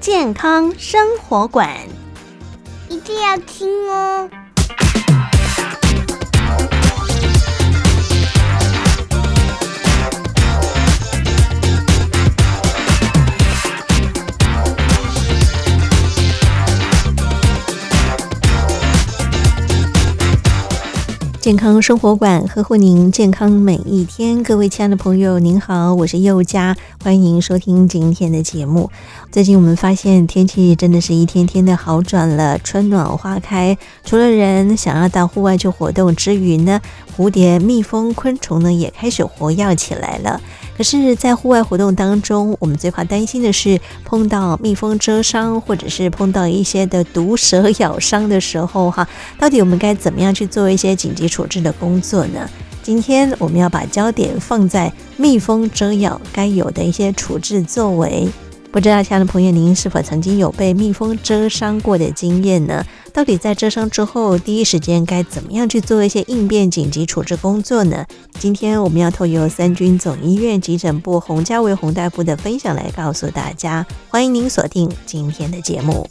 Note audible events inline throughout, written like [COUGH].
健康生活馆。一定要听哦！健康生活馆呵护您健康每一天，各位亲爱的朋友，您好，我是佑佳，欢迎您收听今天的节目。最近我们发现天气真的是一天天的好转了，春暖花开。除了人想要到户外去活动之余呢，蝴蝶、蜜蜂、昆虫呢也开始活跃起来了。可是，在户外活动当中，我们最怕担心的是碰到蜜蜂蛰伤，或者是碰到一些的毒蛇咬伤的时候，哈，到底我们该怎么样去做一些紧急处置的工作呢？今天我们要把焦点放在蜜蜂蛰咬该有的一些处置作为。不知道，亲爱的朋友，您是否曾经有被蜜蜂蛰伤过的经验呢？到底在蛰伤之后，第一时间该怎么样去做一些应变紧急处置工作呢？今天我们要透过三军总医院急诊部洪家维洪大夫的分享来告诉大家。欢迎您锁定今天的节目。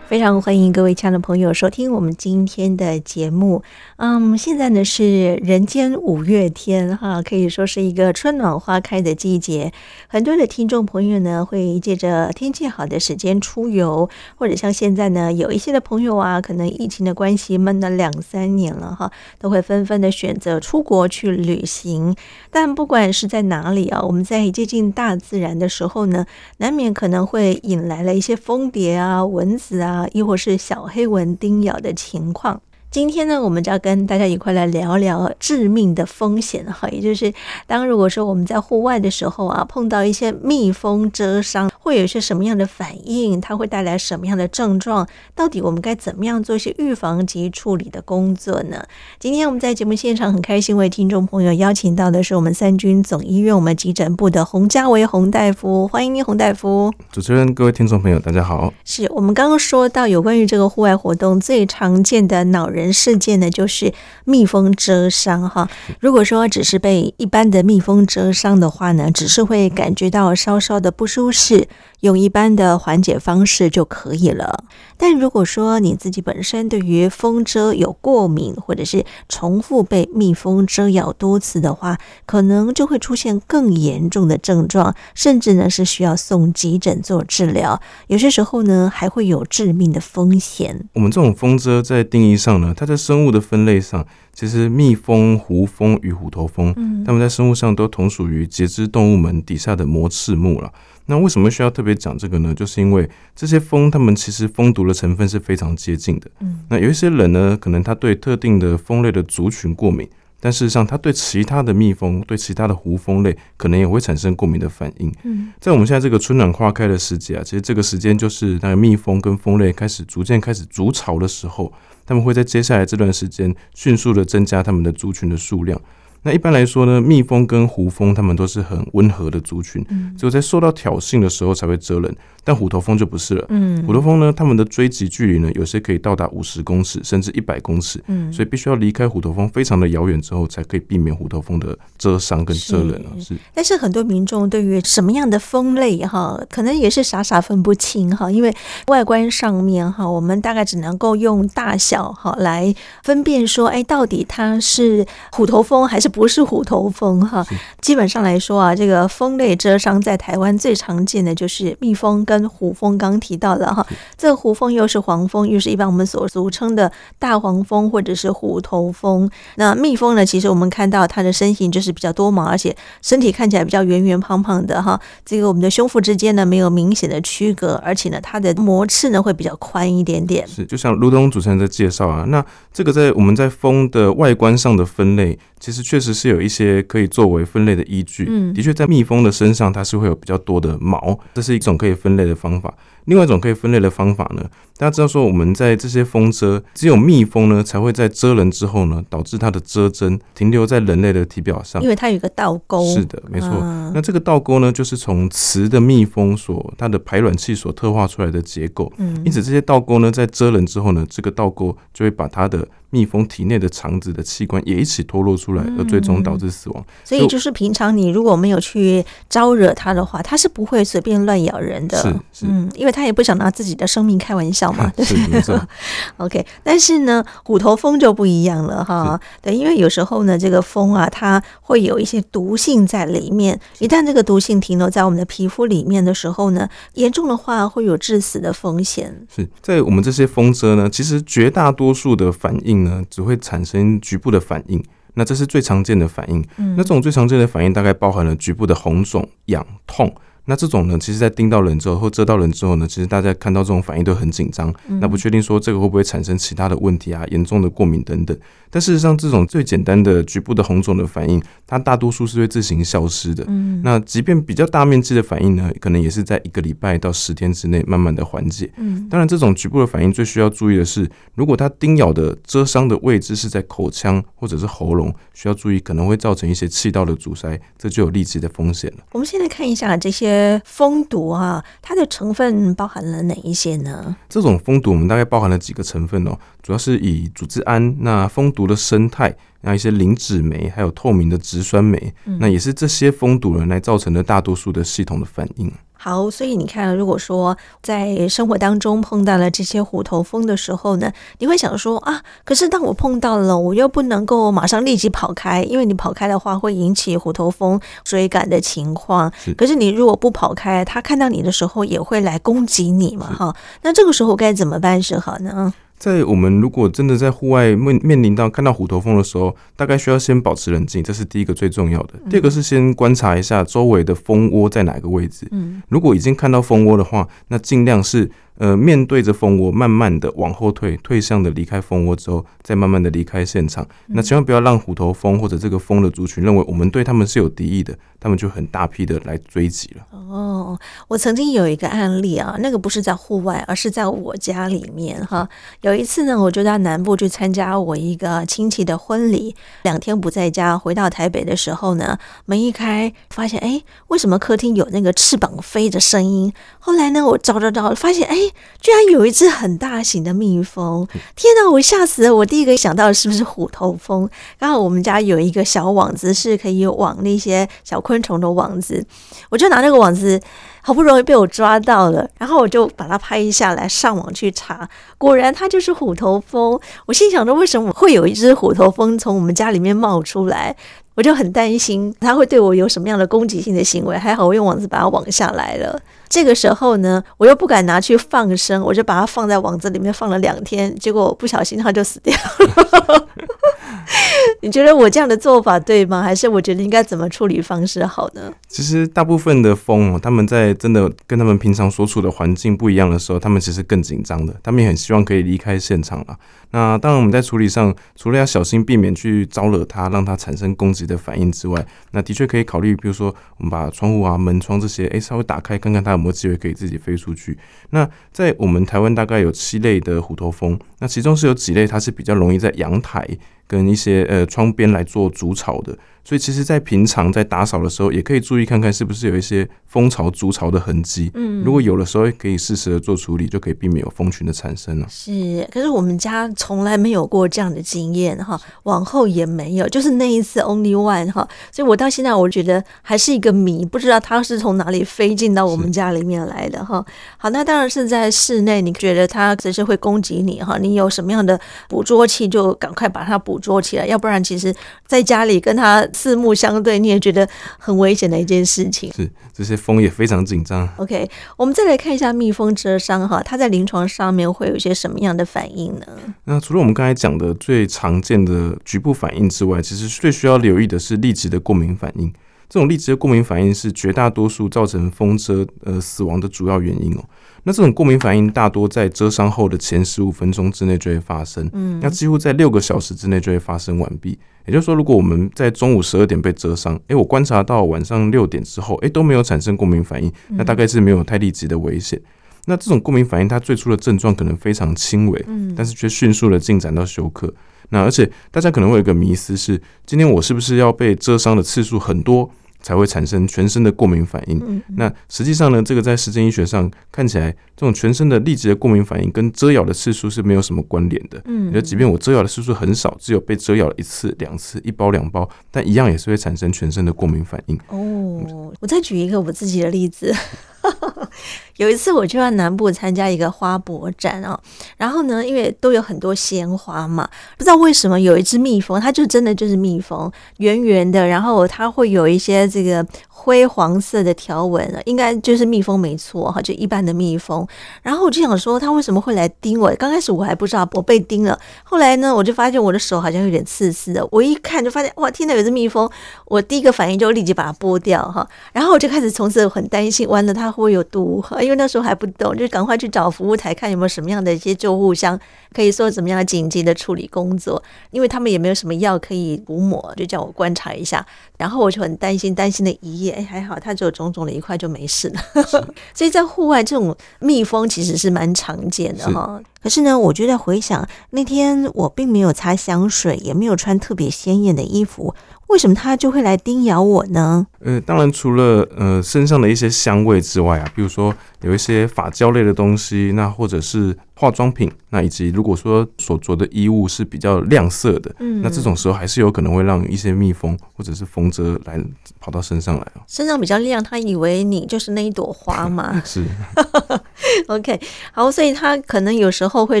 非常欢迎各位亲爱的朋友收听我们今天的节目。嗯，现在呢是人间五月天哈，可以说是一个春暖花开的季节。很多的听众朋友呢会借着天气好的时间出游，或者像现在呢有一些的朋友啊，可能疫情的关系闷了两三年了哈，都会纷纷的选择出国去旅行。但不管是在哪里啊，我们在接近大自然的时候呢，难免可能会引来了一些蜂蝶啊、蚊子啊。亦或是小黑蚊叮咬的情况。今天呢，我们就要跟大家一块来聊聊致命的风险哈，也就是当如果说我们在户外的时候啊，碰到一些蜜蜂蛰伤，会有一些什么样的反应？它会带来什么样的症状？到底我们该怎么样做一些预防及处理的工作呢？今天我们在节目现场很开心为听众朋友邀请到的是我们三军总医院我们急诊部的洪家维洪大夫，欢迎您，洪大夫。主持人、各位听众朋友，大家好。是我们刚刚说到有关于这个户外活动最常见的恼人。人事件呢，就是蜜蜂蛰伤哈。如果说只是被一般的蜜蜂蛰伤的话呢，只是会感觉到稍稍的不舒适，用一般的缓解方式就可以了。但如果说你自己本身对于蜂蛰有过敏，或者是重复被蜜蜂蛰咬多次的话，可能就会出现更严重的症状，甚至呢是需要送急诊做治疗。有些时候呢，还会有致命的风险。我们这种蜂蛰在定义上呢，它在生物的分类上，其实蜜蜂、胡蜂与虎头蜂，嗯，它们在生物上都同属于节肢动物门底下的膜翅目了。那为什么需要特别讲这个呢？就是因为这些蜂，它们其实蜂毒的成分是非常接近的。嗯，那有一些人呢，可能他对特定的蜂类的族群过敏，但事实上他对其他的蜜蜂、对其他的胡蜂类，可能也会产生过敏的反应。嗯，在我们现在这个春暖花开的时节啊，其实这个时间就是那个蜜蜂跟蜂类开始逐渐开始筑巢的时候。他们会在接下来这段时间迅速的增加他们的族群的数量。那一般来说呢，蜜蜂跟胡蜂它们都是很温和的族群，只有在受到挑衅的时候才会蛰人。但虎头蜂就不是了。嗯，虎头蜂呢，它们的追击距离呢，有些可以到达五十公尺，甚至一百公尺。嗯，所以必须要离开虎头蜂非常的遥远之后，才可以避免虎头蜂的蛰伤跟蛰人啊。是，但是很多民众对于什么样的蜂类哈，可能也是傻傻分不清哈，因为外观上面哈，我们大概只能够用大小哈来分辨说，哎，到底它是虎头蜂还是不是虎头蜂哈？基本上来说啊，这个蜂类蛰伤在台湾最常见的就是蜜蜂跟胡蜂，刚刚提到了哈，这个胡蜂又是黄蜂，又是一般我们所俗称的大黄蜂或者是虎头蜂。那蜜蜂呢，其实我们看到它的身形就是比较多毛，而且身体看起来比较圆圆胖胖的哈。这个我们的胸腹之间呢没有明显的区隔，而且呢它的膜翅呢会比较宽一点点。是，就像卢东主持人在介绍啊，那这个在我们在蜂的外观上的分类，其实确实是有一些可以作为分类的依据。嗯，的确在蜜蜂的身上它是会有比较多的毛，这是一种可以分类的方法。另外一种可以分类的方法呢，大家知道说我们在这些蜂蛰，只有蜜蜂呢才会在蛰人之后呢，导致它的蛰针停留在人类的体表上，因为它有一个倒钩。是的，没错。啊、那这个倒钩呢，就是从雌的蜜蜂所它的排卵器所特化出来的结构。嗯，因此这些倒钩呢，在蛰人之后呢，这个倒钩就会把它的蜜蜂体内的肠子的器官也一起脱落出来，而最终导致死亡。所以就是平常你如果没有去招惹它的话，它是不会随便乱咬人的。是是，嗯，因为它也不想拿自己的生命开玩笑嘛。[LAUGHS] 是没错。[LAUGHS] OK，但是呢，虎头蜂就不一样了哈。对，因为有时候呢，这个蜂啊，它会有一些毒性在里面。一旦这个毒性停留在我们的皮肤里面的时候呢，严重的话会有致死的风险。是在我们这些蜂蛰呢，其实绝大多数的反应。呢，只会产生局部的反应，那这是最常见的反应。嗯，那这种最常见的反应大概包含了局部的红肿、痒、痛。那这种呢，其实，在叮到人之后或蛰到人之后呢，其实大家看到这种反应都很紧张。那不确定说这个会不会产生其他的问题啊，严重的过敏等等。但事实上，这种最简单的局部的红肿的反应，它大多数是会自行消失的。嗯，那即便比较大面积的反应呢，可能也是在一个礼拜到十天之内慢慢的缓解。嗯，当然，这种局部的反应最需要注意的是，如果它叮咬的蛰伤的位置是在口腔或者是喉咙，需要注意可能会造成一些气道的阻塞，这就有立即的风险了。我们现在看一下这些蜂毒啊，它的成分包含了哪一些呢？这种蜂毒我们大概包含了几个成分哦，主要是以组织胺，那蜂毒的生态，那一些磷脂酶，还有透明的植酸酶，嗯、那也是这些蜂毒人来造成的大多数的系统的反应。好，所以你看，如果说在生活当中碰到了这些虎头蜂的时候呢，你会想说啊，可是当我碰到了，我又不能够马上立即跑开，因为你跑开的话会引起虎头蜂追赶的情况。是，可是你如果不跑开，它看到你的时候也会来攻击你嘛，哈。那这个时候该怎么办是好呢？在我们如果真的在户外面面临到看到虎头蜂的时候，大概需要先保持冷静，这是第一个最重要的。第二个是先观察一下周围的蜂窝在哪个位置。嗯，如果已经看到蜂窝的话，那尽量是。呃，面对着蜂窝，慢慢的往后退，退向的离开蜂窝之后，再慢慢的离开现场。那千万不要让虎头蜂或者这个蜂的族群认为我们对他们是有敌意的，他们就很大批的来追击了。哦，我曾经有一个案例啊，那个不是在户外，而是在我家里面哈。有一次呢，我就到南部去参加我一个亲戚的婚礼，两天不在家，回到台北的时候呢，门一开，发现哎，为什么客厅有那个翅膀飞的声音？后来呢，我找找找，发现哎。居然有一只很大型的蜜蜂！天哪，我吓死了！我第一个想到的是不是虎头蜂？刚好我们家有一个小网子，是可以网那些小昆虫的网子，我就拿那个网子，好不容易被我抓到了，然后我就把它拍下来，上网去查，果然它就是虎头蜂。我心想着，为什么会有一只虎头蜂从我们家里面冒出来？我就很担心它会对我有什么样的攻击性的行为。还好我用网子把它网下来了。这个时候呢，我又不敢拿去放生，我就把它放在网子里面放了两天，结果不小心它就死掉了。[LAUGHS] [LAUGHS] 你觉得我这样的做法对吗？还是我觉得应该怎么处理方式好呢？其实大部分的蜂哦，他们在真的跟他们平常所处的环境不一样的时候，他们其实更紧张的，他们也很希望可以离开现场了。那当然我们在处理上，除了要小心避免去招惹它，让它产生攻击的反应之外，那的确可以考虑，比如说我们把窗户啊、门窗这些，哎，稍微打开，看看它有没有机会可以自己飞出去。那在我们台湾大概有七类的虎头蜂，那其中是有几类它是比较容易在阳台跟一些呃窗边来做竹草的。所以其实，在平常在打扫的时候，也可以注意看看是不是有一些蜂巢筑巢的痕迹。嗯，如果有的时候，可以适时的做处理，就可以避免有蜂群的产生了。是，可是我们家从来没有过这样的经验哈，往后也没有，就是那一次 only one 哈。所以我到现在我觉得还是一个谜，不知道它是从哪里飞进到我们家里面来的哈。好，那当然是在室内，你觉得它只是会攻击你哈？你有什么样的捕捉器，就赶快把它捕捉起来，要不然其实在家里跟它。四目相对，你也觉得很危险的一件事情。是，这些蜂也非常紧张。OK，我们再来看一下蜜蜂蛰伤哈，它在临床上面会有一些什么样的反应呢？那除了我们刚才讲的最常见的局部反应之外，其实最需要留意的是立即的过敏反应。这种立即的过敏反应是绝大多数造成蜂蛰呃死亡的主要原因哦。那这种过敏反应大多在蛰伤后的前十五分钟之内就会发生，嗯，那几乎在六个小时之内就会发生完毕。也就是说，如果我们在中午十二点被蛰伤，诶，我观察到晚上六点之后，诶，都没有产生过敏反应，那大概是没有太立即的危险。那这种过敏反应，它最初的症状可能非常轻微，嗯，但是却迅速的进展到休克。那而且大家可能会有一个迷思是，今天我是不是要被蛰伤的次数很多？才会产生全身的过敏反应。嗯、那实际上呢，这个在实证医学上看起来，这种全身的立即的过敏反应跟蛰咬的次数是没有什么关联的。嗯，就即便我蛰咬的次数很少，只有被蛰咬了一次、两次、一包、两包，但一样也是会产生全身的过敏反应。哦，我再举一个我自己的例子。[LAUGHS] 有一次我去到南部参加一个花博展啊，然后呢，因为都有很多鲜花嘛，不知道为什么有一只蜜蜂，它就真的就是蜜蜂，圆圆的，然后它会有一些这个。灰黄色的条纹啊，应该就是蜜蜂没错哈，就一般的蜜蜂。然后我就想说，它为什么会来叮我？刚开始我还不知道我被叮了，后来呢，我就发现我的手好像有点刺刺的。我一看就发现，哇，天哪，有只蜜蜂！我第一个反应就立即把它剥掉哈。然后我就开始从此很担心，完了它会不会有毒？因为那时候还不懂，就赶快去找服务台看有没有什么样的一些救护箱，可以做怎么样紧急的处理工作。因为他们也没有什么药可以涂抹，就叫我观察一下。然后我就很担心，担心了一夜。哎，还好，它只有肿肿的一块就没事了。[LAUGHS] 所以在户外，这种蜜蜂其实是蛮常见的哈。可是呢，我就在回想那天我并没有擦香水，也没有穿特别鲜艳的衣服。为什么他就会来叮咬我呢？呃，当然除了呃身上的一些香味之外啊，比如说有一些发胶类的东西，那或者是化妆品，那以及如果说所着的衣物是比较亮色的，嗯，那这种时候还是有可能会让一些蜜蜂或者是蜂蛰来跑到身上来哦。身上比较亮，他以为你就是那一朵花嘛？[LAUGHS] 是。[LAUGHS] [LAUGHS] OK，好，所以它可能有时候会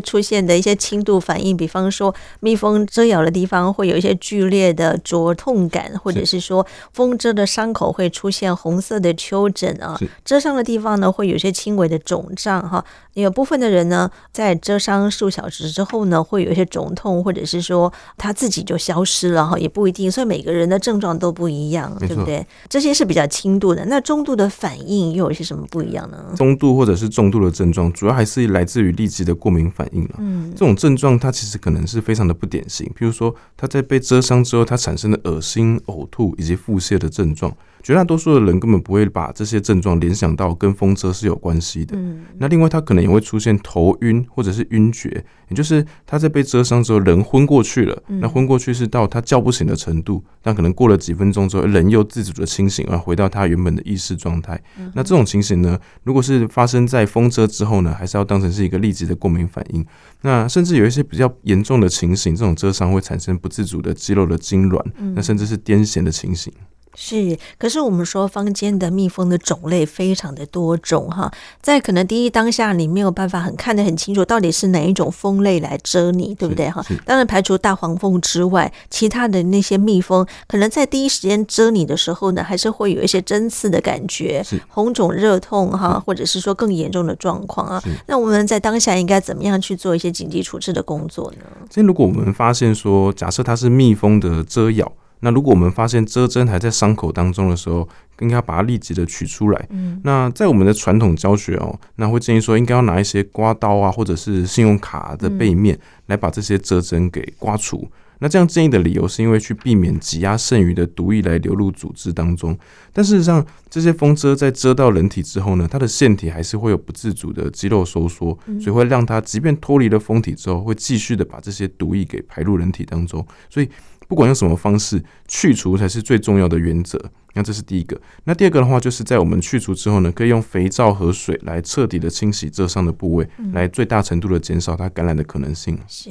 出现的一些轻度反应，比方说蜜蜂蛰咬的地方会有一些剧烈的灼痛感，或者是说蜂蛰的伤口会出现红色的丘疹啊，蛰伤的地方呢会有些轻微的肿胀哈。有部分的人呢，在蛰伤数小时之后呢，会有一些肿痛，或者是说他自己就消失了哈，也不一定，所以每个人的症状都不一样，对不对？这些是比较轻度的，那中度的反应又有些什么不一样呢？中度或者是重度的症状，主要还是来自于立即的过敏反应了。嗯，这种症状它其实可能是非常的不典型，比如说他在被蛰伤之后，他产生的恶心、呕吐以及腹泻的症状。绝大多数的人根本不会把这些症状联想到跟风车是有关系的。嗯，那另外他可能也会出现头晕或者是晕厥，也就是他在被蛰伤之后人昏过去了。那昏过去是到他叫不醒的程度，但可能过了几分钟之后人又自主的清醒，而回到他原本的意识状态。那这种情形呢，如果是发生在风车之后呢，还是要当成是一个立即的过敏反应。那甚至有一些比较严重的情形，这种蛰伤会产生不自主的肌肉的痉挛，那甚至是癫痫的情形。是，可是我们说坊间的蜜蜂的种类非常的多种哈，在可能第一当下你没有办法很看得很清楚，到底是哪一种蜂类来蛰你，对不对哈？当然排除大黄蜂之外，其他的那些蜜蜂，可能在第一时间蛰你的时候呢，还是会有一些针刺的感觉，红肿热痛哈，或者是说更严重的状况啊。那我们在当下应该怎么样去做一些紧急处置的工作呢？所以如果我们发现说，假设它是蜜蜂的蛰咬。那如果我们发现遮针还在伤口当中的时候，应该要把它立即的取出来。嗯，那在我们的传统教学哦，那会建议说应该要拿一些刮刀啊，或者是信用卡的背面来把这些蛰针给刮除。那这样建议的理由是因为去避免挤压剩余的毒液来流入组织当中。但事实上，这些风遮在遮到人体之后呢，它的腺体还是会有不自主的肌肉收缩，所以会让它即便脱离了封体之后，会继续的把这些毒液给排入人体当中。所以，不管用什么方式去除才是最重要的原则。那这是第一个。那第二个的话，就是在我们去除之后呢，可以用肥皂和水来彻底的清洗这上的部位，嗯、来最大程度的减少它感染的可能性。是，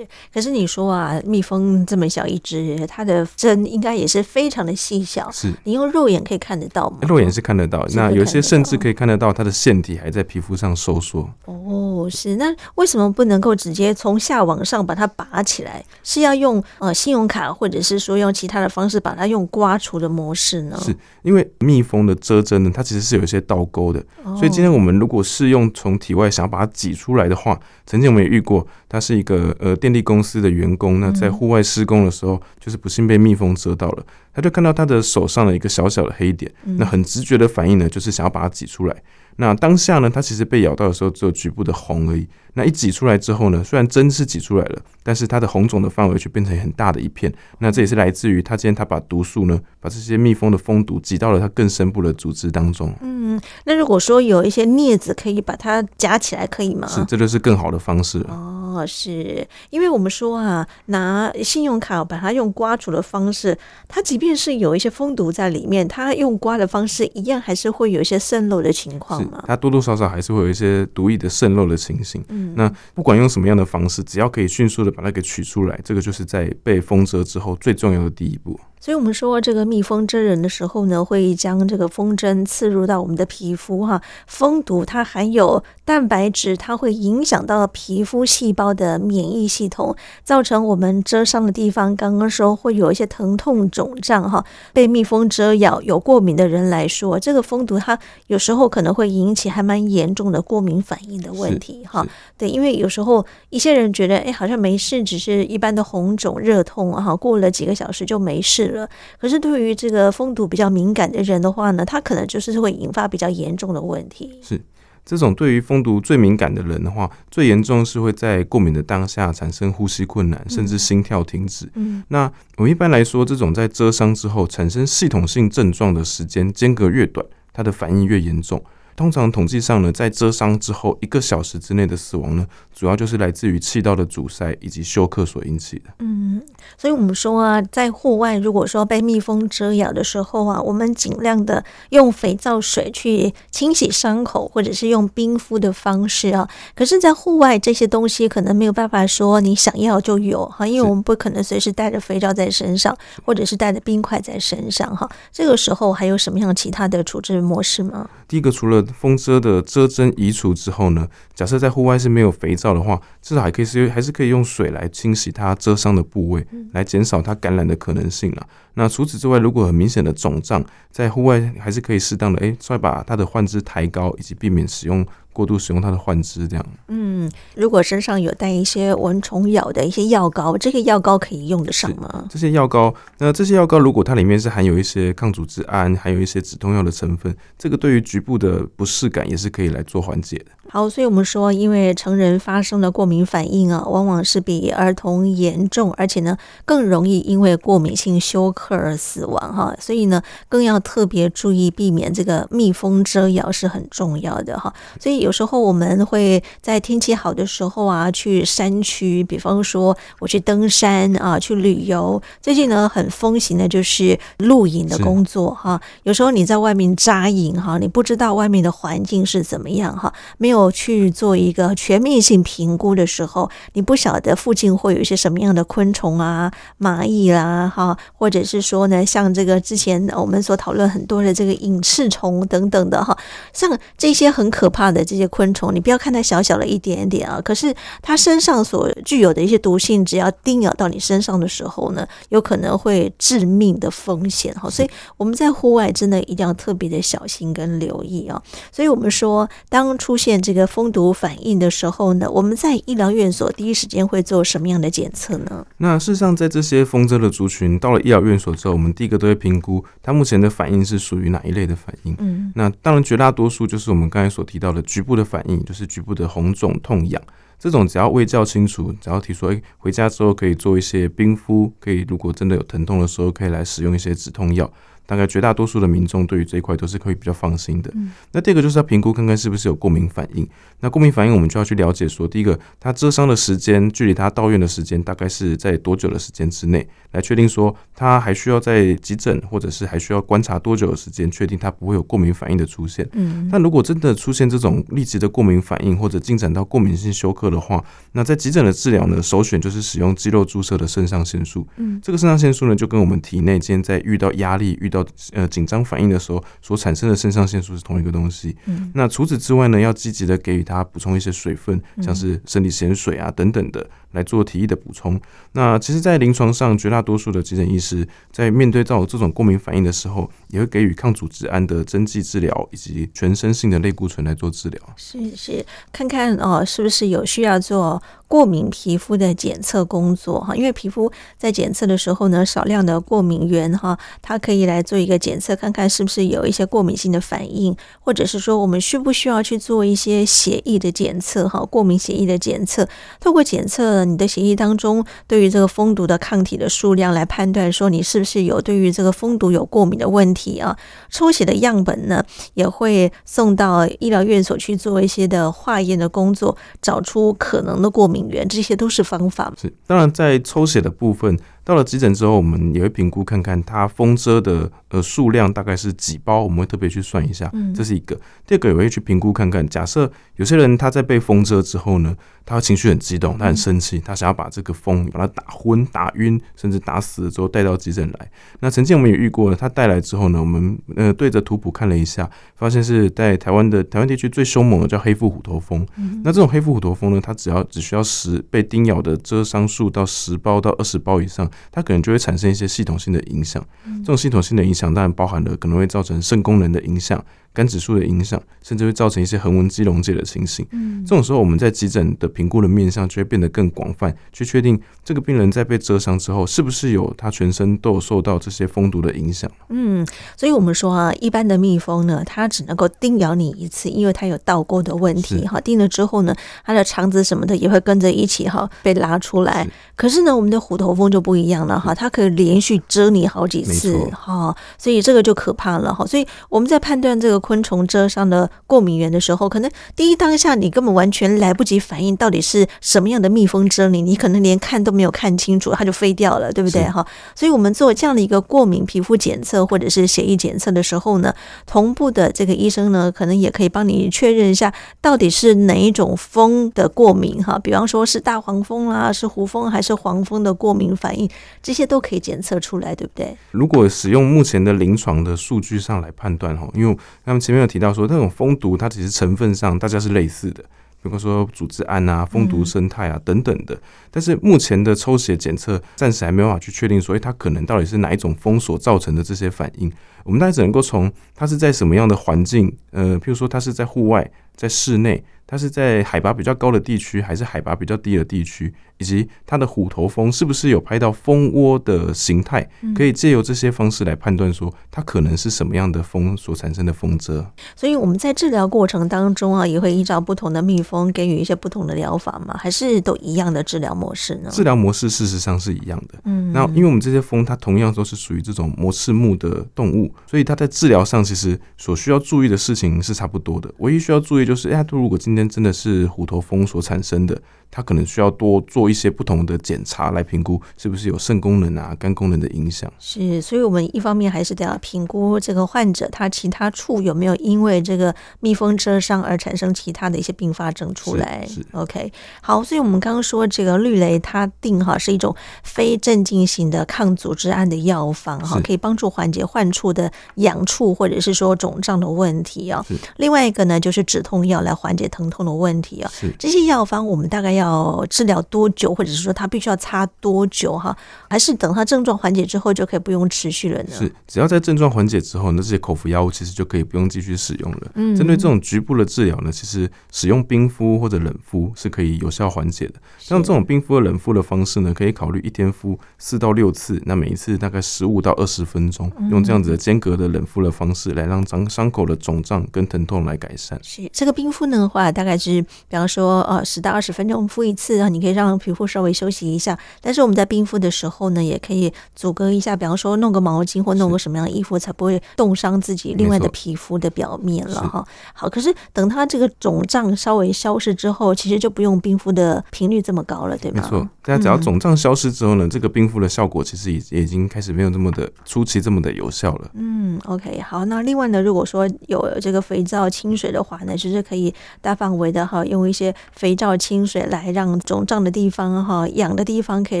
可是你说啊，蜜蜂这么小一只，它的针应该也是非常的细小。是，你用肉眼可以看得到吗？肉眼是看得到。那有些甚至可以看得到它的腺体还在皮肤上收缩。哦，是。那为什么不能够直接从下往上把它拔起来？是要用呃信用卡，或者是说用其他的方式把它用刮除的模式呢？是因为蜜蜂的遮针呢，它其实是有一些倒钩的，所以今天我们如果是用从体外想要把它挤出来的话，曾经我们也遇过，他是一个呃电力公司的员工，那在户外施工的时候，就是不幸被蜜蜂蛰到了，他就看到他的手上的一个小小的黑点，那很直觉的反应呢，就是想要把它挤出来。那当下呢，他其实被咬到的时候只有局部的红而已。那一挤出来之后呢，虽然针是挤出来了，但是它的红肿的范围却变成很大的一片。那这也是来自于他今天他把毒素呢，把这些蜜蜂的蜂毒挤到了它更深部的组织当中。嗯，那如果说有一些镊子可以把它夹起来，可以吗？是，这就是更好的方式。哦，是因为我们说啊，拿信用卡把它用刮除的方式，它即便是有一些蜂毒在里面，它用刮的方式一样还是会有一些渗漏的情况嘛。它多多少少还是会有一些毒液的渗漏的情形。嗯。那不管用什么样的方式，只要可以迅速的把它给取出来，这个就是在被封折之后最重要的第一步。所以，我们说这个蜜蜂蛰人的时候呢，会将这个蜂针刺入到我们的皮肤哈。蜂毒它含有蛋白质，它会影响到皮肤细胞的免疫系统，造成我们蛰伤的地方，刚刚说会有一些疼痛肿胀哈。被蜜蜂蛰咬有过敏的人来说，这个蜂毒它有时候可能会引起还蛮严重的过敏反应的问题哈。对，因为有时候一些人觉得哎，好像没事，只是一般的红肿热痛哈，过了几个小时就没事了。可是对于这个蜂毒比较敏感的人的话呢，他可能就是会引发比较严重的问题。是这种对于蜂毒最敏感的人的话，最严重是会在过敏的当下产生呼吸困难，甚至心跳停止。嗯，那我们一般来说，这种在蛰伤之后产生系统性症状的时间间隔越短，它的反应越严重。通常统计上呢，在蛰伤之后一个小时之内的死亡呢，主要就是来自于气道的阻塞以及休克所引起的。嗯，所以我们说啊，在户外如果说被蜜蜂蛰咬的时候啊，我们尽量的用肥皂水去清洗伤口，或者是用冰敷的方式啊。可是，在户外这些东西可能没有办法说你想要就有哈，因为我们不可能随时带着肥皂在身上，或者是带着冰块在身上哈。这个时候还有什么样其他的处置模式吗？第一个，除了蜂遮的遮针移除之后呢，假设在户外是没有肥皂的话，至少还可以是还是可以用水来清洗它遮伤的部位，来减少它感染的可能性啊。那除此之外，如果很明显的肿胀，在户外还是可以适当的哎，稍微把它的患肢抬高，以及避免使用。过度使用它的患肢，这样。嗯，如果身上有带一些蚊虫咬的一些药膏，这个药膏可以用得上吗？这些药膏，那这些药膏如果它里面是含有一些抗组织胺，还有一些止痛药的成分，这个对于局部的不适感也是可以来做缓解的。好，所以我们说，因为成人发生的过敏反应啊，往往是比儿童严重，而且呢，更容易因为过敏性休克而死亡哈。所以呢，更要特别注意避免这个蜜蜂蛰咬是很重要的哈。所以。有时候我们会在天气好的时候啊，去山区，比方说我去登山啊，去旅游。最近呢，很风行的就是露营的工作哈。有时候你在外面扎营哈，你不知道外面的环境是怎么样哈，没有去做一个全面性评估的时候，你不晓得附近会有一些什么样的昆虫啊、蚂蚁啦哈，或者是说呢，像这个之前我们所讨论很多的这个隐翅虫等等的哈，像这些很可怕的这。这些昆虫，你不要看它小小的一点点啊，可是它身上所具有的一些毒性，只要叮咬到你身上的时候呢，有可能会致命的风险哈。所以我们在户外真的一定要特别的小心跟留意啊。所以我们说，当出现这个蜂毒反应的时候呢，我们在医疗院所第一时间会做什么样的检测呢？那事实上，在这些蜂蛰的族群到了医疗院所之后，我们第一个都会评估它目前的反应是属于哪一类的反应。嗯，那当然绝大多数就是我们刚才所提到的局部的反应，就是局部的红肿、痛痒。这种只要味较清楚，只要提出，诶，回家之后可以做一些冰敷，可以如果真的有疼痛的时候，可以来使用一些止痛药。大概绝大多数的民众对于这一块都是可以比较放心的。嗯、那第二个就是要评估看看是不是有过敏反应。那过敏反应我们就要去了解说，第一个他蛰伤的时间，距离他到院的时间大概是在多久的时间之内，来确定说他还需要在急诊或者是还需要观察多久的时间，确定他不会有过敏反应的出现。嗯，但如果真的出现这种立即的过敏反应或者进展到过敏性休克的话，那在急诊的治疗呢，首选就是使用肌肉注射的肾上腺素。嗯，这个肾上腺素呢，就跟我们体内今天在遇到压力、遇到呃紧张。反应的时候所产生的肾上腺素是同一个东西。嗯，那除此之外呢，要积极的给予他补充一些水分，像是生理盐水啊等等的。来做提议的补充。那其实，在临床上，绝大多数的急诊医师在面对到这种过敏反应的时候，也会给予抗组织胺的针剂治疗，以及全身性的类固醇来做治疗。是是，看看哦，是不是有需要做过敏皮肤的检测工作哈？因为皮肤在检测的时候呢，少量的过敏原哈，它可以来做一个检测，看看是不是有一些过敏性的反应，或者是说我们需不需要去做一些血液的检测哈？过敏血液的检测，透过检测。你的协议当中对于这个蜂毒的抗体的数量来判断说你是不是有对于这个蜂毒有过敏的问题啊？抽血的样本呢也会送到医疗院所去做一些的化验的工作，找出可能的过敏源，这些都是方法。是，当然在抽血的部分。到了急诊之后，我们也会评估看看它蜂遮的呃数量大概是几包，我们会特别去算一下，这是一个。第二个也会去评估看看，假设有些人他在被蜂遮之后呢，他情绪很激动，他很生气，他想要把这个蜂把它打昏、打晕，甚至打死了之后带到急诊来。那曾经我们也遇过了，他带来之后呢，我们呃对着图谱看了一下，发现是在台湾的台湾地区最凶猛的叫黑腹虎头蜂。那这种黑腹虎头蜂呢，它只要只需要十被叮咬的蛰伤数到十包到二十包以上。它可能就会产生一些系统性的影响，这种系统性的影响当然包含了可能会造成肾功能的影响。肝指数的影响，甚至会造成一些横纹肌溶解的情形。嗯，这种时候我们在急诊的评估的面向就会变得更广泛，去确定这个病人在被蛰伤之后，是不是有他全身都有受到这些蜂毒的影响。嗯，所以我们说啊，一般的蜜蜂呢，它只能够叮咬你一次，因为它有倒钩的问题。哈，叮了之后呢，它的肠子什么的也会跟着一起哈被拉出来。是，可是呢，我们的虎头蜂就不一样了哈，它可以连续蛰你好几次哈，所以这个就可怕了哈。所以我们在判断这个。昆虫蛰伤的过敏源的时候，可能第一当下你根本完全来不及反应，到底是什么样的蜜蜂蛰你，你可能连看都没有看清楚，它就飞掉了，对不对？哈，所以我们做这样的一个过敏皮肤检测或者是血液检测的时候呢，同步的这个医生呢，可能也可以帮你确认一下，到底是哪一种蜂的过敏哈，比方说是大黄蜂啦，是胡蜂还是黄蜂的过敏反应，这些都可以检测出来，对不对？如果使用目前的临床的数据上来判断哈，因为前面有提到说，那种蜂毒它其实成分上大家是类似的，比如说组织胺啊、蜂毒生态啊等等的。但是目前的抽血检测暂时还没有办法去确定，所以它可能到底是哪一种蜂所造成的这些反应。我们大概只能够从它是在什么样的环境，呃，譬如说它是在户外、在室内，它是在海拔比较高的地区，还是海拔比较低的地区。以及它的虎头蜂是不是有拍到蜂窝的形态，可以借由这些方式来判断说它可能是什么样的蜂所产生的蜂蛰。所以我们在治疗过程当中啊，也会依照不同的蜜蜂给予一些不同的疗法吗？还是都一样的治疗模式呢？治疗模式事实上是一样的。嗯，那因为我们这些蜂它同样都是属于这种膜翅目的动物，所以它在治疗上其实所需要注意的事情是差不多的。唯一需要注意就是，哎，如果今天真的是虎头蜂所产生的。它可能需要多做一些不同的检查来评估是不是有肾功能啊、肝功能的影响。是，所以我们一方面还是得要评估这个患者他其他处有没有因为这个蜜蜂蛰伤而产生其他的一些并发症出来。是，是，OK，好，所以我们刚刚说这个氯雷他定哈是一种非镇静型的抗组织胺的药方哈，可以帮助缓解患处的痒处或者是说肿胀的问题啊。另外一个呢就是止痛药来缓解疼痛的问题啊。是，这些药方我们大概要。治疗多久，或者是说它必须要擦多久哈？还是等它症状缓解之后就可以不用持续了呢？是，只要在症状缓解之后，那这些口服药物其实就可以不用继续使用了。嗯，针对这种局部的治疗呢，其实使用冰敷或者冷敷是可以有效缓解的。像这种冰敷和冷敷的方式呢，可以考虑一天敷四到六次，那每一次大概十五到二十分钟，用这样子的间隔的冷敷的方式来让伤伤口的肿胀跟疼痛来改善。是这个冰敷的话，大概是比方说呃十到二十分钟敷一次啊，你可以让皮肤稍微休息一下。但是我们在冰敷的时候呢，也可以阻隔一下，比方说弄个毛巾或弄个什么样的衣服，才不会冻伤自己另外的皮肤的表面了哈。好，可是等它这个肿胀稍微消失之后，其实就不用冰敷的频率这么高了，对吗？没错，大家只要肿胀消失之后呢，嗯、这个冰敷的效果其实也已经开始没有那么的初期这么的有效了。嗯，OK，好，那另外呢，如果说有这个肥皂清水的话呢，其实可以大范围的哈，用一些肥皂清水来让肿胀的地方哈、痒的地方可以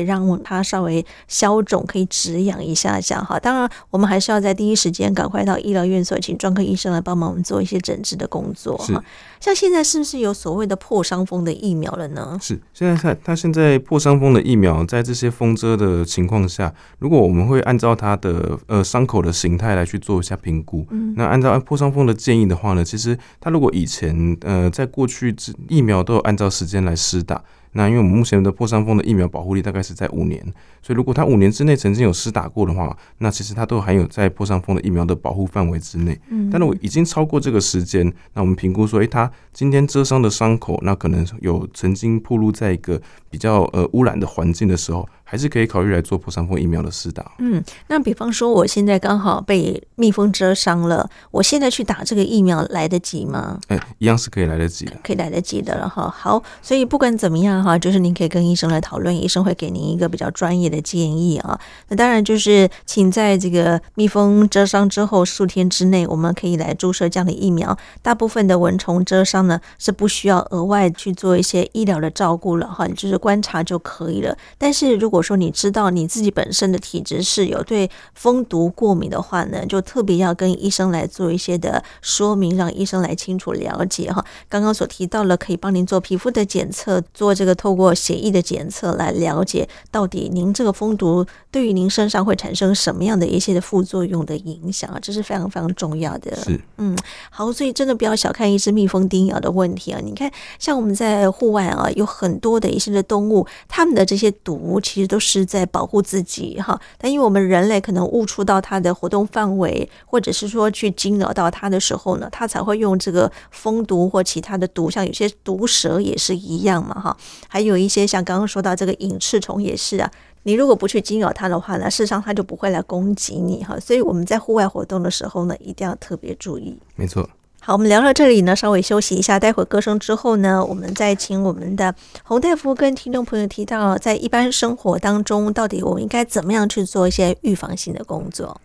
让它稍微消肿，可以止痒一下下哈。当然，我们还是要在第一时间赶快到医疗院所，请专科医生来帮忙我们做一些诊治的工作哈。像现在是不是有所谓的破伤风的疫苗了呢？是，现在看它现在破伤风的疫苗，在这些风遮的情况下，如果我们会按照它的呃伤口的形态来去做一下评估，嗯，那按照破伤风的建议的话呢，其实它如果以前呃在过去疫苗都有按照时间来施打。那因为我们目前的破伤风的疫苗保护力大概是在五年，所以如果他五年之内曾经有施打过的话，那其实他都含有在破伤风的疫苗的保护范围之内。嗯，但是我已经超过这个时间，那我们评估说，诶，他今天遮伤的伤口，那可能有曾经暴露在一个比较呃污染的环境的时候。还是可以考虑来做破伤风疫苗的施打。嗯，那比方说，我现在刚好被蜜蜂蛰伤了，我现在去打这个疫苗来得及吗？哎，一样是可以来得及的，可以来得及的了哈。好，所以不管怎么样哈，就是您可以跟医生来讨论，医生会给您一个比较专业的建议啊。那当然就是，请在这个蜜蜂蛰伤之后数天之内，我们可以来注射这样的疫苗。大部分的蚊虫蛰伤呢，是不需要额外去做一些医疗的照顾了哈，你就是观察就可以了。但是如果如果说你知道你自己本身的体质是有对蜂毒过敏的话呢，就特别要跟医生来做一些的说明，让医生来清楚了解哈。刚刚所提到了可以帮您做皮肤的检测，做这个透过血液的检测来了解到底您这个蜂毒对于您身上会产生什么样的一些的副作用的影响啊，这是非常非常重要的。是，嗯，好，所以真的不要小看一只蜜蜂叮咬的问题啊。你看，像我们在户外啊，有很多的一些的动物，它们的这些毒其实。都是在保护自己哈，但因为我们人类可能误触到它的活动范围，或者是说去惊扰到它的时候呢，它才会用这个蜂毒或其他的毒，像有些毒蛇也是一样嘛哈，还有一些像刚刚说到这个隐翅虫也是啊，你如果不去惊扰它的话呢，事实上它就不会来攻击你哈，所以我们在户外活动的时候呢，一定要特别注意。没错。好，我们聊到这里呢，稍微休息一下。待会儿歌声之后呢，我们再请我们的洪大夫跟听众朋友提到，在一般生活当中，到底我们应该怎么样去做一些预防性的工作。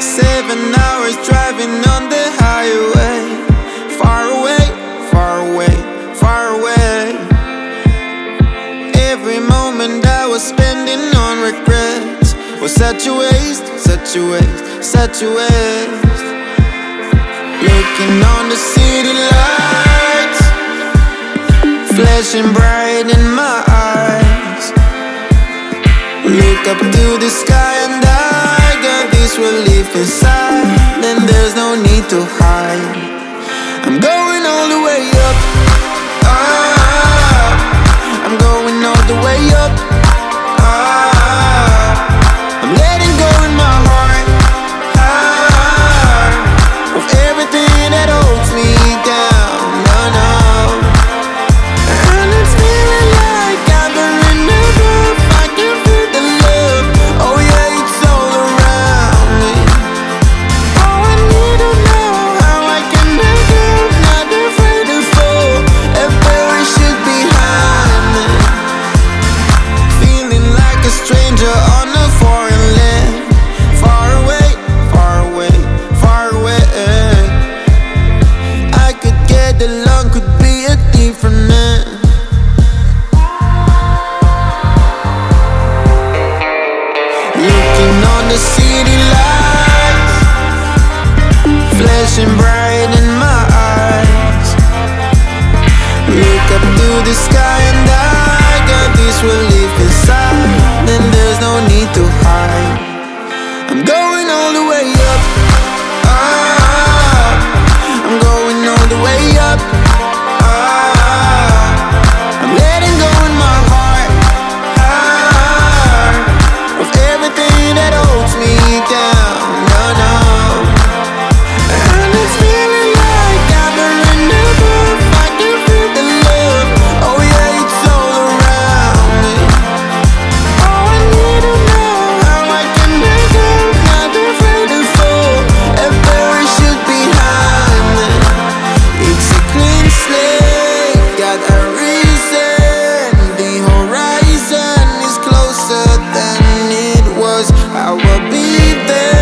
Seven hours driving on the highway, was such a waste, such a waste, such a waste. Looking on the city lights, flashing bright in my eyes. Look up to the sky and I got this relief inside. Then there's no need to hide. I'm going all the way up. up. I'm going all the way up. will be there.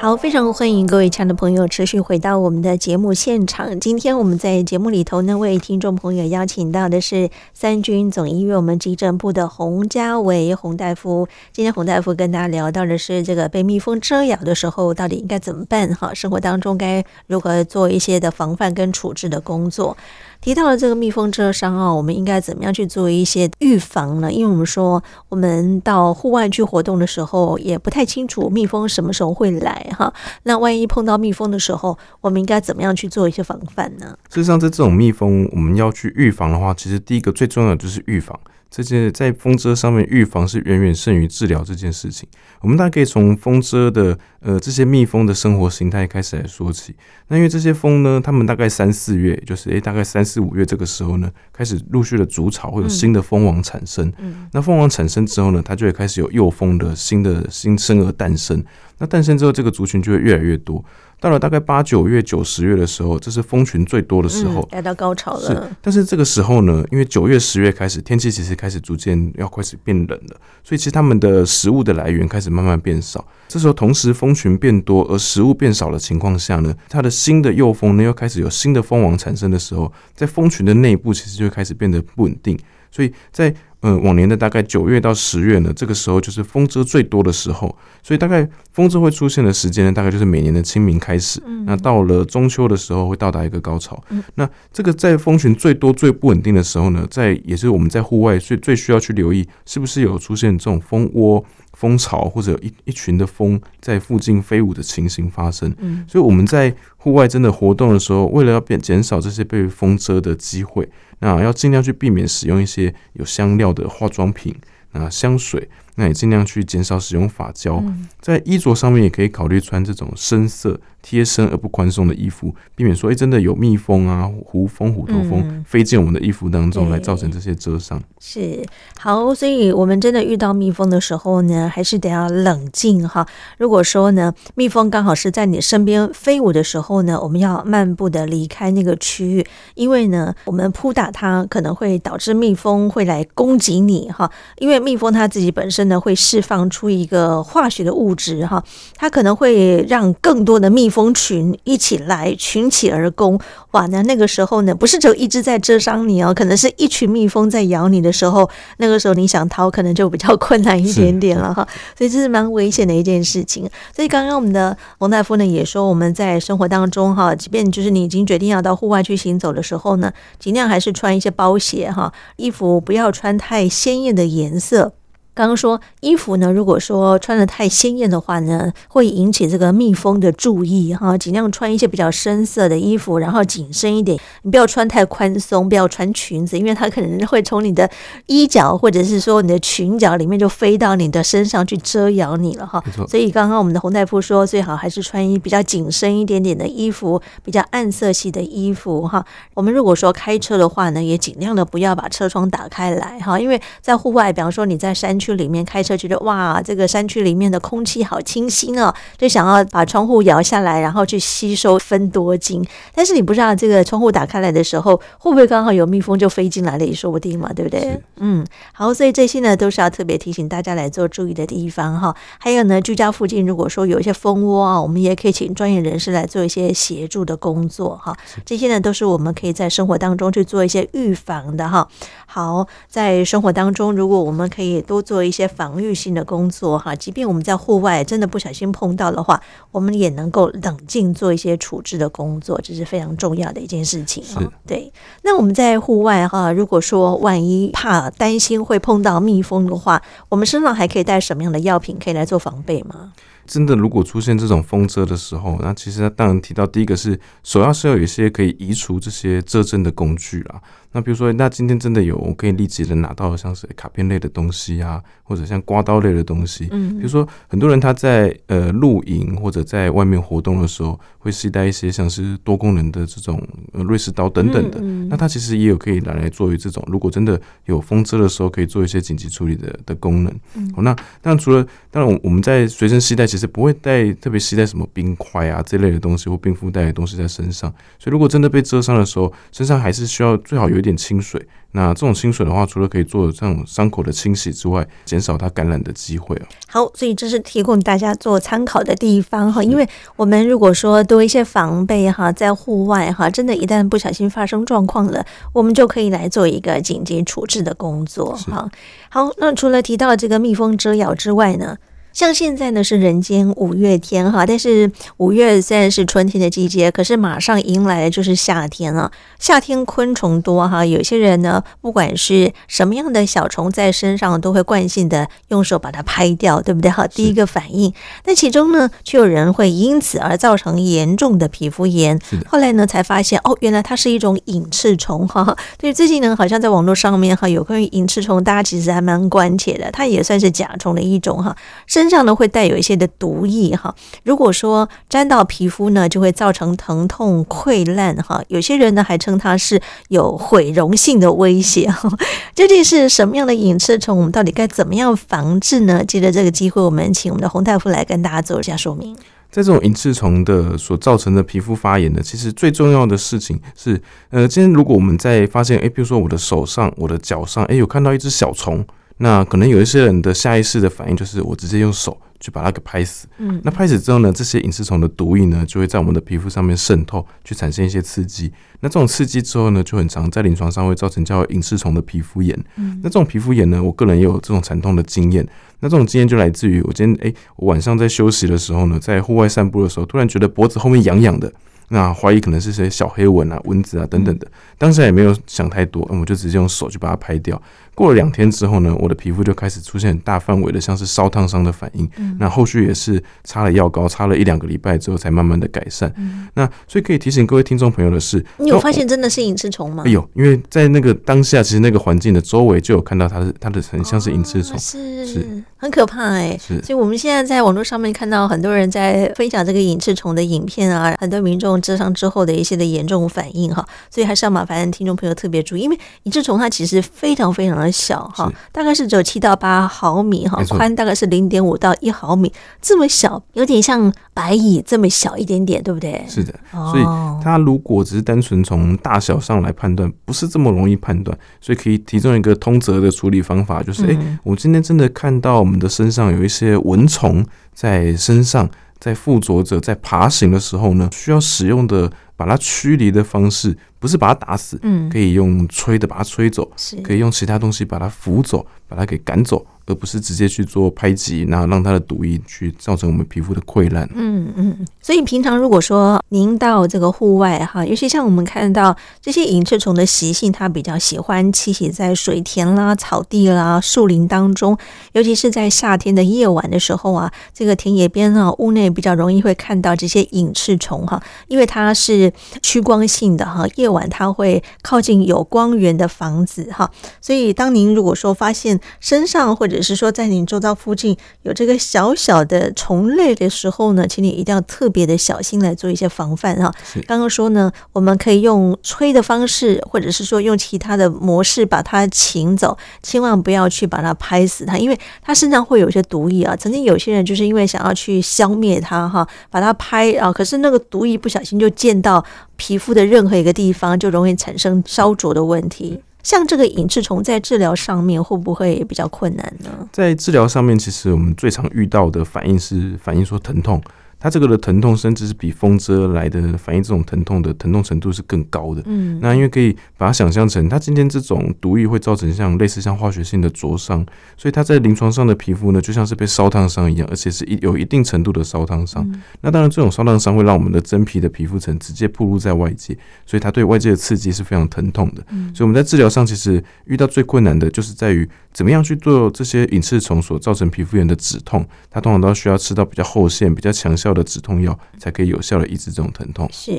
好，非常欢迎各位亲爱的朋友持续回到我们的节目现场。今天我们在节目里头呢，为听众朋友邀请到的是三军总医院我们急诊部的洪家伟洪大夫。今天洪大夫跟大家聊到的是这个被蜜蜂蛰咬的时候，到底应该怎么办？哈，生活当中该如何做一些的防范跟处置的工作？提到了这个蜜蜂蛰伤啊，我们应该怎么样去做一些预防呢？因为我们说，我们到户外去活动的时候，也不太清楚蜜蜂什么时候会来哈。那万一碰到蜜蜂的时候，我们应该怎么样去做一些防范呢？事实上，在这种蜜蜂，我们要去预防的话，其实第一个最重要的就是预防。这些在蜂蛰上面预防是远远胜于治疗这件事情。我们大概可以从蜂蛰的呃这些蜜蜂的生活形态开始来说起。那因为这些蜂呢，它们大概三四月，就是诶大概三四五月这个时候呢，开始陆续的筑巢，会有新的蜂王产生。嗯，那蜂王产生之后呢，它就会开始有幼蜂的新的新生儿诞生。那诞生之后，这个族群就会越来越多。到了大概八九月、九十月的时候，这是蜂群最多的时候，来到高潮了。是，但是这个时候呢，因为九月、十月开始，天气其实开始逐渐要开始变冷了，所以其实它们的食物的来源开始慢慢变少。这时候，同时蜂群变多，而食物变少的情况下呢，它的新的幼蜂呢又开始有新的蜂王产生的时候，在蜂群的内部其实就会开始变得不稳定。所以在呃，往年的大概九月到十月呢，这个时候就是蜂蛰最多的时候，所以大概蜂蛰会出现的时间呢，大概就是每年的清明开始。那到了中秋的时候会到达一个高潮。那这个在蜂群最多最不稳定的时候呢，在也是我们在户外最最需要去留意，是不是有出现这种蜂窝、蜂巢或者一一群的蜂在附近飞舞的情形发生。所以我们在户外真的活动的时候，为了要变减少这些被风蛰的机会。那要尽量去避免使用一些有香料的化妆品，那香水，那也尽量去减少使用发胶。在衣着上面也可以考虑穿这种深色。贴身而不宽松的衣服，避免说，哎，真的有蜜蜂啊、胡蜂、虎头蜂飞进我们的衣服当中，来造成这些蛰伤。是好，所以我们真的遇到蜜蜂的时候呢，还是得要冷静哈。如果说呢，蜜蜂刚好是在你身边飞舞的时候呢，我们要漫步的离开那个区域，因为呢，我们扑打它可能会导致蜜蜂会来攻击你哈。因为蜜蜂它自己本身呢，会释放出一个化学的物质哈，它可能会让更多的蜜蜂群一起来群起而攻，哇！那那个时候呢，不是只有一只在蛰伤你哦，可能是一群蜜蜂在咬你的时候，那个时候你想逃，可能就比较困难一点点了哈。所以这是蛮危险的一件事情。所以刚刚我们的洪大夫呢也说，我们在生活当中哈，即便就是你已经决定要到户外去行走的时候呢，尽量还是穿一些包鞋哈，衣服不要穿太鲜艳的颜色。刚刚说衣服呢，如果说穿的太鲜艳的话呢，会引起这个蜜蜂的注意哈。尽量穿一些比较深色的衣服，然后紧身一点，你不要穿太宽松，不要穿裙子，因为它可能会从你的衣角或者是说你的裙角里面就飞到你的身上去遮咬你了哈。所以刚刚我们的洪大夫说，最好还是穿一比较紧身一点点的衣服，比较暗色系的衣服哈。我们如果说开车的话呢，也尽量的不要把车窗打开来哈，因为在户外，比方说你在山区。区里面开车，觉得哇，这个山区里面的空气好清新哦，就想要把窗户摇下来，然后去吸收芬多精。但是你不知道这个窗户打开来的时候，会不会刚好有蜜蜂就飞进来了也说不定嘛，对不对？嗯，好，所以这些呢都是要特别提醒大家来做注意的地方哈。还有呢，居家附近如果说有一些蜂窝啊，我们也可以请专业人士来做一些协助的工作哈。这些呢都是我们可以在生活当中去做一些预防的哈。好，在生活当中，如果我们可以多做一些防御性的工作哈，即便我们在户外真的不小心碰到的话，我们也能够冷静做一些处置的工作，这是非常重要的一件事情。是，对。那我们在户外哈，如果说万一怕担心会碰到蜜蜂的话，我们身上还可以带什么样的药品可以来做防备吗？真的，如果出现这种风蛰的时候，那其实当然提到第一个是，首要是要有一些可以移除这些蛰针的工具啦。那比如说，那今天真的有我可以立即的拿到像是卡片类的东西啊，或者像刮刀类的东西。嗯，比如说很多人他在呃露营或者在外面活动的时候，会携带一些像是多功能的这种瑞士刀等等的。嗯，那它其实也有可以拿来作为这种，如果真的有风车的时候，可以做一些紧急处理的的功能。嗯，那当然除了当然我们在随身携带，其实不会带特别携带什么冰块啊这类的东西或冰敷袋的东西在身上。所以如果真的被蛰伤的时候，身上还是需要最好有。有点清水，那这种清水的话，除了可以做这种伤口的清洗之外，减少它感染的机会哦。好，所以这是提供大家做参考的地方哈。因为我们如果说多一些防备哈，在户外哈，真的，一旦不小心发生状况了，我们就可以来做一个紧急处置的工作哈。好，那除了提到这个蜜蜂蛰咬之外呢？像现在呢是人间五月天哈，但是五月虽然是春天的季节，可是马上迎来的就是夏天了。夏天昆虫多哈，有些人呢，不管是什么样的小虫在身上，都会惯性的用手把它拍掉，对不对哈？第一个反应，那其中呢，却有人会因此而造成严重的皮肤炎。后来呢，才发现哦，原来它是一种隐翅虫哈。对，最近呢，好像在网络上面哈，有关于隐翅虫，大家其实还蛮关切的。它也算是甲虫的一种哈。身上呢会带有一些的毒液哈，如果说沾到皮肤呢，就会造成疼痛溃烂哈。有些人呢还称它是有毁容性的威胁哈。[LAUGHS] 究竟是什么样的隐翅虫？我们到底该怎么样防治呢？借着这个机会，我们请我们的洪大夫来跟大家做一下说明。在这种隐翅虫的所造成的皮肤发炎呢，其实最重要的事情是，呃，今天如果我们在发现，诶，比如说我的手上、我的脚上，诶，有看到一只小虫。那可能有一些人的下意识的反应就是我直接用手去把它给拍死。嗯，那拍死之后呢，这些隐翅虫的毒液呢就会在我们的皮肤上面渗透，去产生一些刺激。那这种刺激之后呢，就很常在临床上会造成叫隐翅虫的皮肤炎。嗯，那这种皮肤炎呢，我个人也有这种惨痛的经验。那这种经验就来自于我今天诶，我晚上在休息的时候呢，在户外散步的时候，突然觉得脖子后面痒痒的。那怀疑可能是些小黑蚊啊、蚊子啊等等的，当时也没有想太多，嗯，我就直接用手去把它拍掉。过了两天之后呢，我的皮肤就开始出现很大范围的像是烧烫伤的反应。那后续也是擦了药膏，擦了一两个礼拜之后才慢慢的改善。那所以可以提醒各位听众朋友的是，你有发现真的是隐翅虫吗？有，因为在那个当下，其实那个环境的周围就有看到它是它的很像是隐翅虫，是是很可怕哎。是，所以我们现在在网络上面看到很多人在分享这个隐翅虫的影片啊，很多民众。蛰伤之后的一些的严重反应哈，所以还是要麻烦听众朋友特别注意，因为隐翅虫它其实非常非常的小哈，大概是只有七到八毫米哈，宽大概是零点五到一毫米，这么小，有点像白蚁这么小一点点，对不对？是的，所以它如果只是单纯从大小上来判断，不是这么容易判断，所以可以提供一个通则的处理方法，就是哎、欸，我今天真的看到我们的身上有一些蚊虫在身上。在附着者在爬行的时候呢，需要使用的把它驱离的方式，不是把它打死，嗯，可以用吹的把它吹走，是可以用其他东西把它扶走，把它给赶走。而不是直接去做拍击，然后让它的毒液去造成我们皮肤的溃烂。嗯嗯，所以平常如果说您到这个户外哈，尤其像我们看到这些隐翅虫的习性，它比较喜欢栖息在水田啦、草地啦、树林当中，尤其是在夏天的夜晚的时候啊，这个田野边啊、屋内比较容易会看到这些隐翅虫哈，因为它是趋光性的哈，夜晚它会靠近有光源的房子哈，所以当您如果说发现身上或者者是说在你周遭附近有这个小小的虫类的时候呢，请你一定要特别的小心来做一些防范哈。刚刚说呢，我们可以用吹的方式，或者是说用其他的模式把它请走，千万不要去把它拍死它，因为它身上会有一些毒液啊。曾经有些人就是因为想要去消灭它哈，把它拍啊，可是那个毒液不小心就溅到皮肤的任何一个地方，就容易产生烧灼的问题。像这个隐翅虫在治疗上面会不会比较困难呢？在治疗上面，其实我们最常遇到的反应是反应说疼痛。它这个的疼痛，甚至是比风蛰来的反应这种疼痛的疼痛程度是更高的。嗯，那因为可以把它想象成，它今天这种毒液会造成像类似像化学性的灼伤，所以它在临床上的皮肤呢，就像是被烧烫伤一样，而且是一有一定程度的烧烫伤。嗯、那当然，这种烧烫伤会让我们的真皮的皮肤层直接暴露在外界，所以它对外界的刺激是非常疼痛的。嗯，所以我们在治疗上其实遇到最困难的就是在于怎么样去做这些隐翅虫所造成皮肤炎的止痛，它通常都需要吃到比较后线、比较强效的止痛药才可以有效的抑制这种疼痛。是，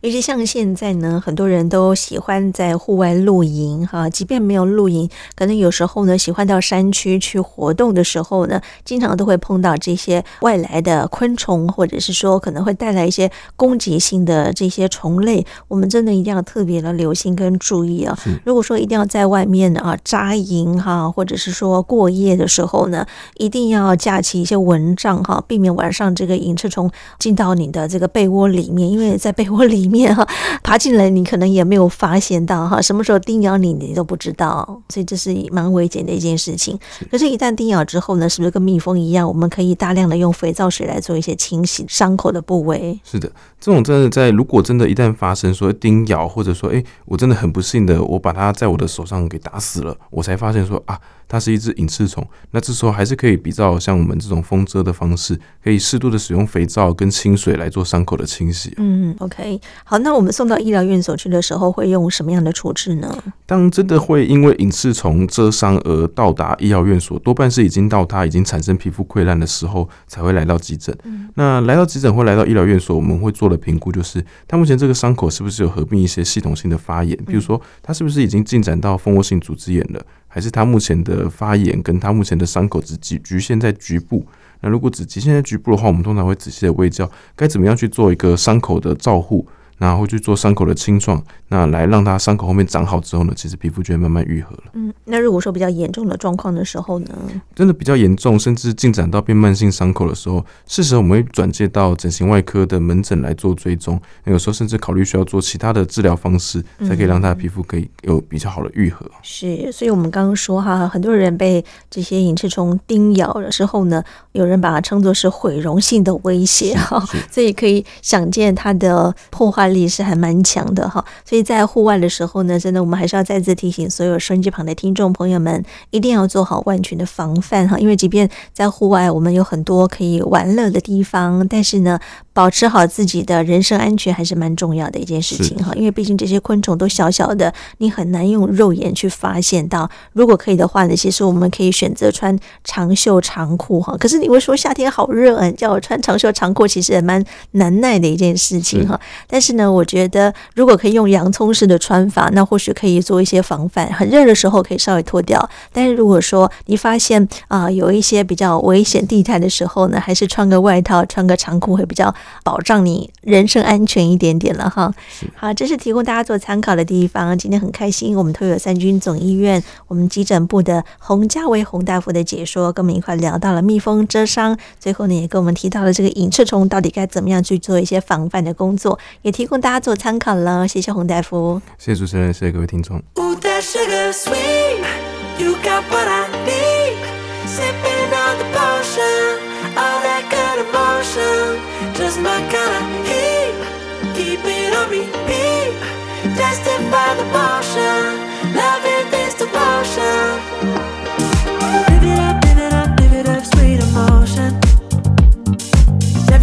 尤其像现在呢，很多人都喜欢在户外露营哈，即便没有露营，可能有时候呢，喜欢到山区去活动的时候呢，经常都会碰到这些外来的昆虫，或者是说可能会带来一些攻击性的这些虫类。我们真的一定要特别的留心跟注意啊。如果说一定要在外面啊扎营哈，或者是说过夜的时候呢，一定要架起一些蚊帐哈，避免晚上这个隐翅虫进到你的这个被窝里面，因为在被窝里面哈，[LAUGHS] 爬进来你可能也没有发现到哈，什么时候叮咬你你都不知道，所以这是蛮危险的一件事情。可是，一旦叮咬之后呢，是不是跟蜜蜂一样，我们可以大量的用肥皂水来做一些清洗伤口的部位？是的，这种真的在如果真的一旦发生说叮咬，或者说哎，我真的很不幸的，我把它在我的手上给打死了，我才发现说啊。它是一只隐翅虫，那这时候还是可以比较像我们这种风蛰的方式，可以适度的使用肥皂跟清水来做伤口的清洗。嗯，OK，好，那我们送到医疗院所去的时候，会用什么样的处置呢？当真的会因为隐翅虫蛰伤而到达医疗院所，多半是已经到它已经产生皮肤溃烂的时候才会来到急诊。嗯，那来到急诊或来到医疗院所，我们会做的评估就是，它目前这个伤口是不是有合并一些系统性的发炎，比如说它是不是已经进展到蜂窝性组织炎了。还是他目前的发炎跟他目前的伤口只局局限在局部。那如果只局限在局部的话，我们通常会仔细的卫教，该怎么样去做一个伤口的照护。然后去做伤口的清创，那来让它伤口后面长好之后呢，其实皮肤就会慢慢愈合了。嗯，那如果说比较严重的状况的时候呢，真的比较严重，甚至进展到变慢性伤口的时候，是时候我们会转介到整形外科的门诊来做追踪。那有时候甚至考虑需要做其他的治疗方式，才可以让他的皮肤可以有比较好的愈合。是，所以我们刚刚说哈，很多人被这些隐翅虫叮咬了之后呢，有人把它称作是毁容性的威胁哈，所以可以想见它的破坏力是还蛮强的哈，所以在户外的时候呢，真的我们还是要再次提醒所有收音机旁的听众朋友们，一定要做好万全的防范哈，因为即便在户外，我们有很多可以玩乐的地方，但是呢，保持好自己的人身安全还是蛮重要的一件事情哈，因为毕竟这些昆虫都小小的，你很难用肉眼去发现到。如果可以的话呢，其实我们可以选择穿长袖长裤哈。可是你会说夏天好热啊，叫我穿长袖长裤，其实也蛮难耐的一件事情哈。但是呢，我觉得如果可以用洋葱式的穿法，那或许可以做一些防范。很热的时候可以稍微脱掉，但是如果说你发现啊有一些比较危险地带的时候呢，还是穿个外套、穿个长裤会比较。保障你人身安全一点点了哈。好，这是提供大家做参考的地方。今天很开心，我们特有三军总医院我们急诊部的洪家维洪大夫的解说，跟我们一块聊到了蜜蜂蛰伤，最后呢也跟我们提到了这个隐翅虫到底该怎么样去做一些防范的工作，也提供大家做参考了谢谢洪大夫。谢谢主持人谢谢各位听众。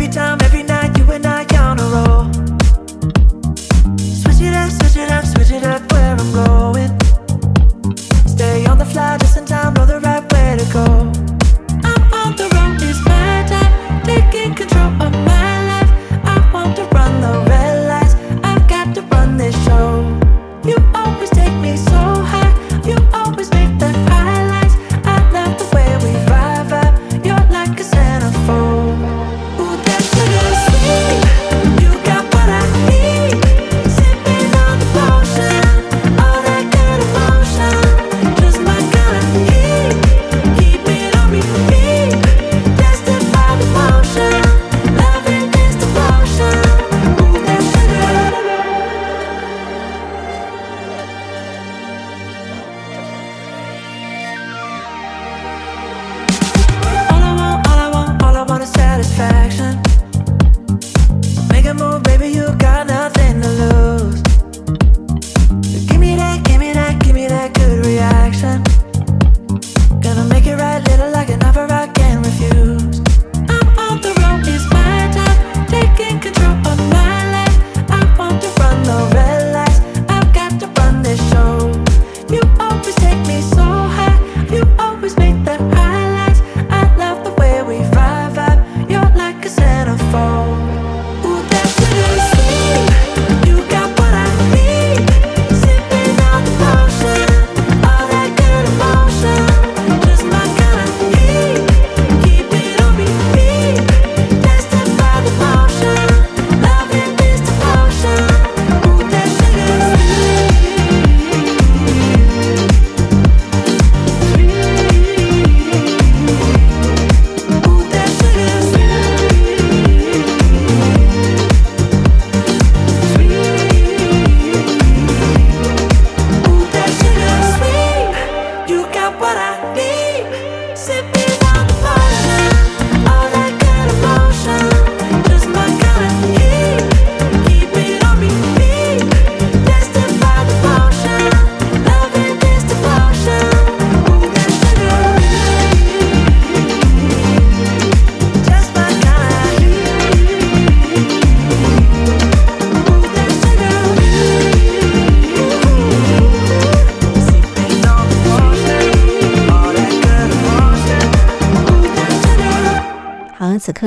Every time every night. straight where I'm going. Stay on the fly just in time.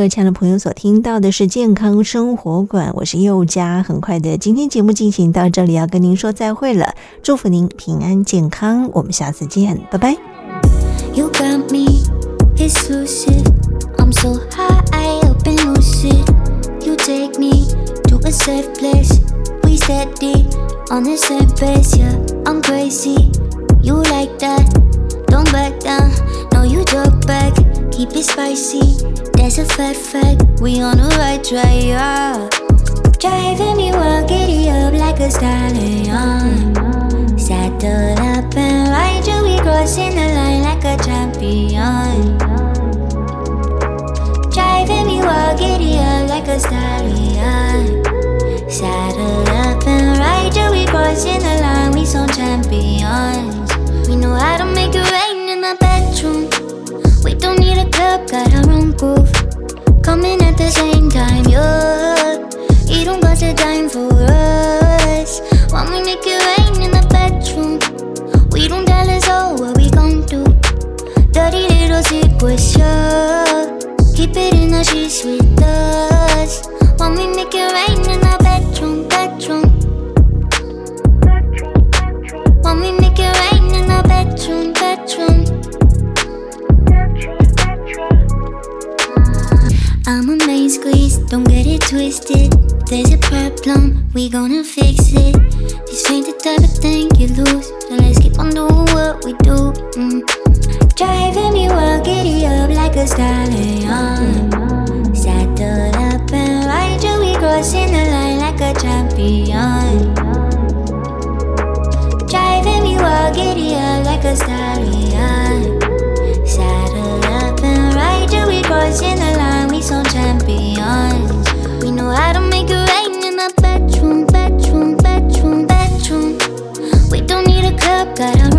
刻亲爱的朋友所听到的是健康生活馆，我是佑佳。很快的，今天节目进行到这里，要跟您说再会了，祝福您平安健康，我们下次见，拜拜。You got me exclusive. I'm so high up and lucid. You take me to a safe place. We steady on the same pace. Yeah, I'm crazy. You like that? Don't back down. No, you talk back. Keep it spicy. That's a fact fact. We on the right track. Yeah. Driving me wild, giddy up like a stallion. Saddle up and ride you, we crossing the line like a champion. Driving me wild, giddy up like a stallion. Saddle up and ride you, we crossing the line, we some champions. We know how to make it rain in the bedroom. Club, got our own groove. Coming at the same time, yeah. You don't got a dime for us. When we make it rain in the bedroom, we don't tell us all what we gon' do. Dirty little secrets, yeah. Keep it in the sheets with us. When we make it rain in the bedroom. Don't get it twisted. There's a problem, we gonna fix it. This ain't the type of thing you lose. So let's keep on doing what we do. Mm. Driving me wild, giddy up like a stallion. Saddle up and ride you, we crossing the line like a champion. Driving me wild, giddy up like a stallion. Saddle up and ride you, we crossing the line, we some champion. Got a